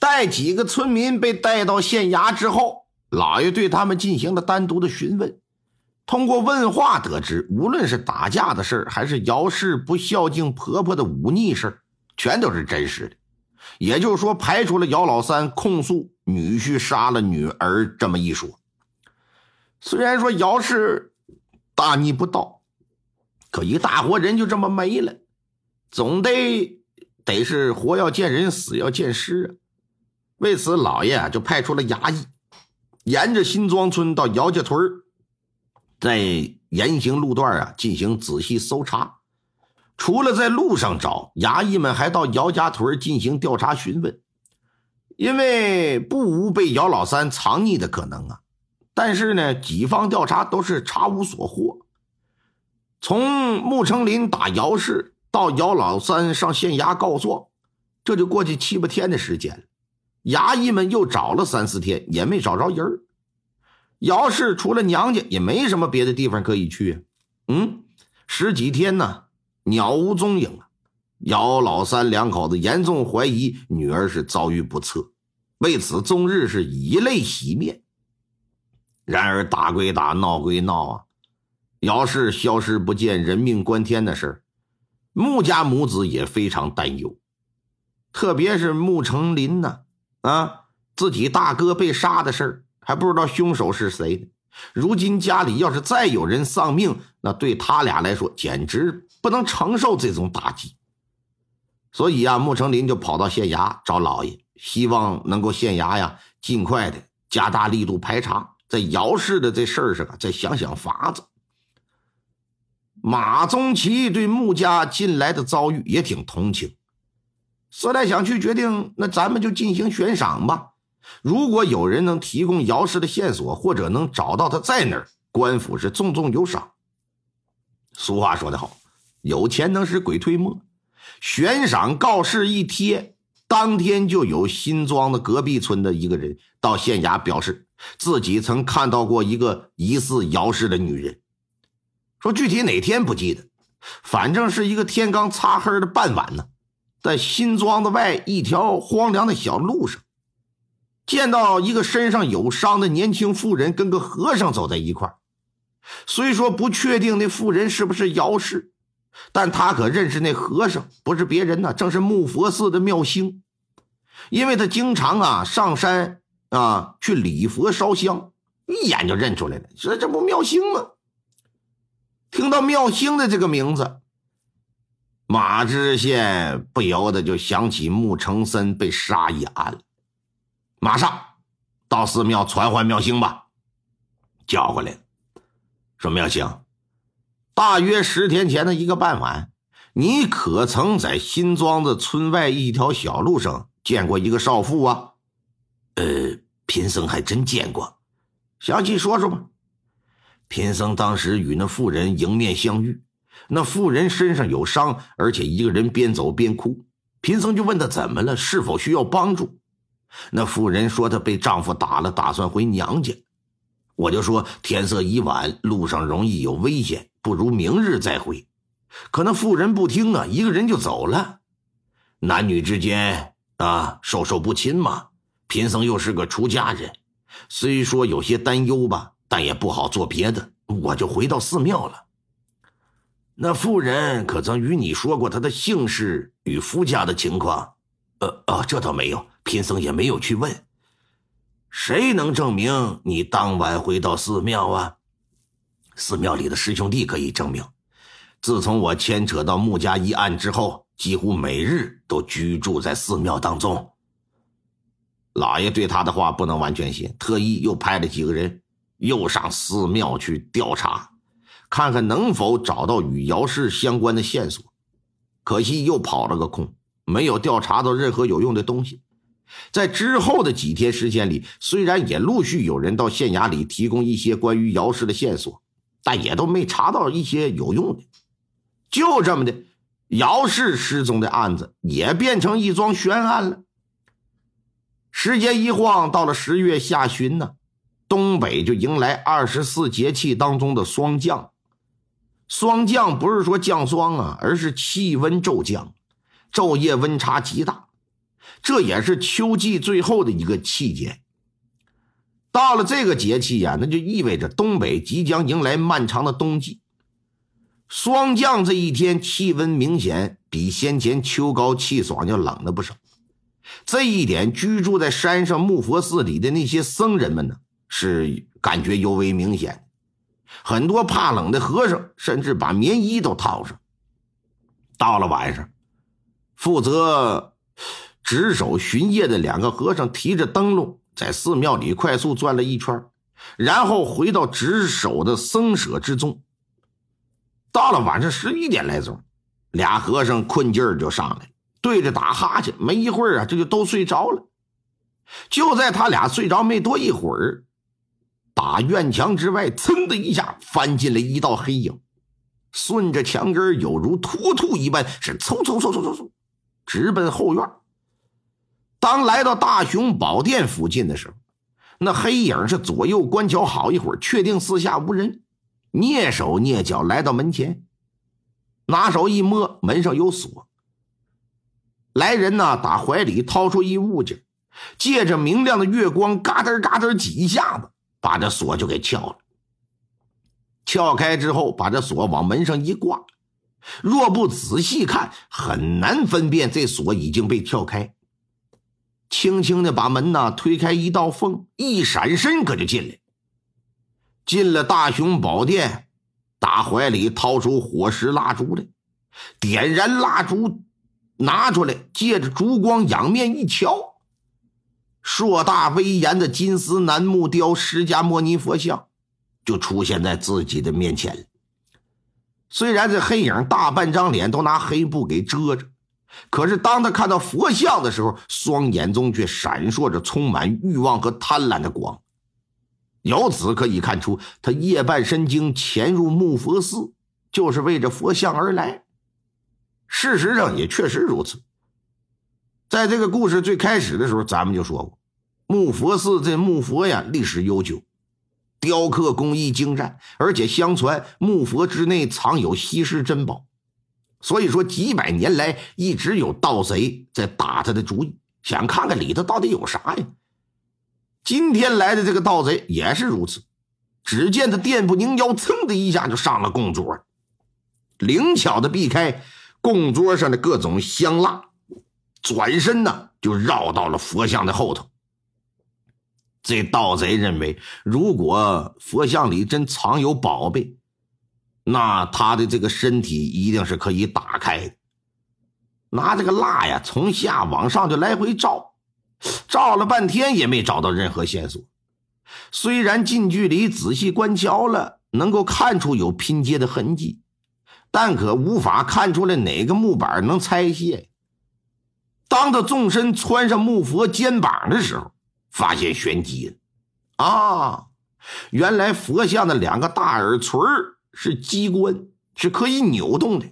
带几个村民被带到县衙之后，老爷对他们进行了单独的询问。通过问话得知，无论是打架的事还是姚氏不孝敬婆婆的忤逆事全都是真实的。也就是说，排除了姚老三控诉女婿杀了女儿这么一说。虽然说姚氏大逆不道，可一大活人就这么没了，总得得是活要见人，死要见尸啊。为此，老爷啊就派出了衙役，沿着新庄村到姚家屯在沿行路段啊进行仔细搜查。除了在路上找，衙役们还到姚家屯进行调查询问，因为不无被姚老三藏匿的可能啊。但是呢，几方调查都是查无所获。从穆成林打姚氏到姚老三上县衙告状，这就过去七八天的时间了。衙役们又找了三四天，也没找着人儿姚氏除了娘家，也没什么别的地方可以去。嗯，十几天呢。鸟无踪影啊！姚老三两口子严重怀疑女儿是遭遇不测，为此终日是以泪洗面。然而打归打，闹归闹啊，姚氏消失不见、人命关天的事儿穆家母子也非常担忧。特别是穆成林呢，啊自己大哥被杀的事还不知道凶手是谁呢。如今家里要是再有人丧命，那对他俩来说简直不能承受这种打击。所以啊，穆成林就跑到县衙找老爷，希望能够县衙呀尽快的加大力度排查，在姚氏的这事儿上啊再想想法子。马宗奇对穆家近来的遭遇也挺同情，思来想去，决定那咱们就进行悬赏吧。如果有人能提供姚氏的线索，或者能找到他在哪儿，官府是重重有赏。俗话说得好，有钱能使鬼推磨。悬赏告示一贴，当天就有新庄的隔壁村的一个人到县衙表示，自己曾看到过一个疑似姚氏的女人。说具体哪天不记得，反正是一个天刚擦黑的傍晚呢，在新庄子外一条荒凉的小路上。见到一个身上有伤的年轻妇人跟个和尚走在一块虽说不确定那妇人是不是姚氏，但他可认识那和尚，不是别人呢，正是木佛寺的妙星，因为他经常啊上山啊去礼佛烧香，一眼就认出来了，说这不妙星吗？听到妙星的这个名字，马知县不由得就想起穆成森被杀一案了。马上到寺庙传唤妙星吧，叫过来。说妙星，大约十天前的一个傍晚，你可曾在新庄子村外一条小路上见过一个少妇啊？呃，贫僧还真见过。详细说说吧。贫僧当时与那妇人迎面相遇，那妇人身上有伤，而且一个人边走边哭。贫僧就问她怎么了，是否需要帮助。那妇人说她被丈夫打了，打算回娘家。我就说天色已晚，路上容易有危险，不如明日再回。可那妇人不听啊，一个人就走了。男女之间啊，授受不亲嘛。贫僧又是个出家人，虽说有些担忧吧，但也不好做别的，我就回到寺庙了。那妇人可曾与你说过她的姓氏与夫家的情况？呃哦，这倒没有。贫僧也没有去问，谁能证明你当晚回到寺庙啊？寺庙里的师兄弟可以证明。自从我牵扯到穆家一案之后，几乎每日都居住在寺庙当中。老爷对他的话不能完全信，特意又派了几个人又上寺庙去调查，看看能否找到与姚氏相关的线索。可惜又跑了个空，没有调查到任何有用的东西。在之后的几天时间里，虽然也陆续有人到县衙里提供一些关于姚氏的线索，但也都没查到一些有用的。就这么的，姚氏失踪的案子也变成一桩悬案了。时间一晃到了十月下旬呢，东北就迎来二十四节气当中的霜降。霜降不是说降霜啊，而是气温骤降，昼夜温差极大。这也是秋季最后的一个期间。到了这个节气呀，那就意味着东北即将迎来漫长的冬季。霜降这一天，气温明显比先前秋高气爽要冷了不少。这一点，居住在山上木佛寺里的那些僧人们呢，是感觉尤为明显。很多怕冷的和尚，甚至把棉衣都套上。到了晚上，负责值守巡夜的两个和尚提着灯笼，在寺庙里快速转了一圈，然后回到值守的僧舍之中。到了晚上十一点来钟，俩和尚困劲儿就上来，对着打哈欠。没一会儿啊，这就都睡着了。就在他俩睡着没多一会儿，打院墙之外，噌的一下翻进了一道黑影。顺着墙根有如突突一般，是嗖嗖嗖嗖嗖嗖，直奔后院。当来到大雄宝殿附近的时候，那黑影是左右观瞧好一会儿，确定四下无人，蹑手蹑脚来到门前，拿手一摸，门上有锁。来人呢，打怀里掏出一物件，借着明亮的月光，嘎噔嘎噔几下子，把这锁就给撬了。撬开之后，把这锁往门上一挂，若不仔细看，很难分辨这锁已经被撬开。轻轻的把门呐推开一道缝，一闪身可就进来。进了大雄宝殿，打怀里掏出火石蜡烛来，点燃蜡烛，拿出来，借着烛光仰面一瞧，硕大威严的金丝楠木雕释迦牟尼佛像。就出现在自己的面前。虽然这黑影大半张脸都拿黑布给遮着，可是当他看到佛像的时候，双眼中却闪烁着充满欲望和贪婪的光。由此可以看出，他夜半深经潜入木佛寺，就是为着佛像而来。事实上也确实如此。在这个故事最开始的时候，咱们就说过，木佛寺这木佛呀，历史悠久。雕刻工艺精湛，而且相传木佛之内藏有稀世珍宝，所以说几百年来一直有盗贼在打他的主意，想看看里头到底有啥呀。今天来的这个盗贼也是如此，只见他垫步凝腰，噌的一下就上了供桌，灵巧的避开供桌上的各种香蜡，转身呢就绕到了佛像的后头。这盗贼认为，如果佛像里真藏有宝贝，那他的这个身体一定是可以打开的。拿这个蜡呀，从下往上就来回照，照了半天也没找到任何线索。虽然近距离仔细观瞧了，能够看出有拼接的痕迹，但可无法看出来哪个木板能拆卸。当他纵身穿上木佛肩膀的时候，发现玄机了啊！原来佛像的两个大耳垂是机关，是可以扭动的。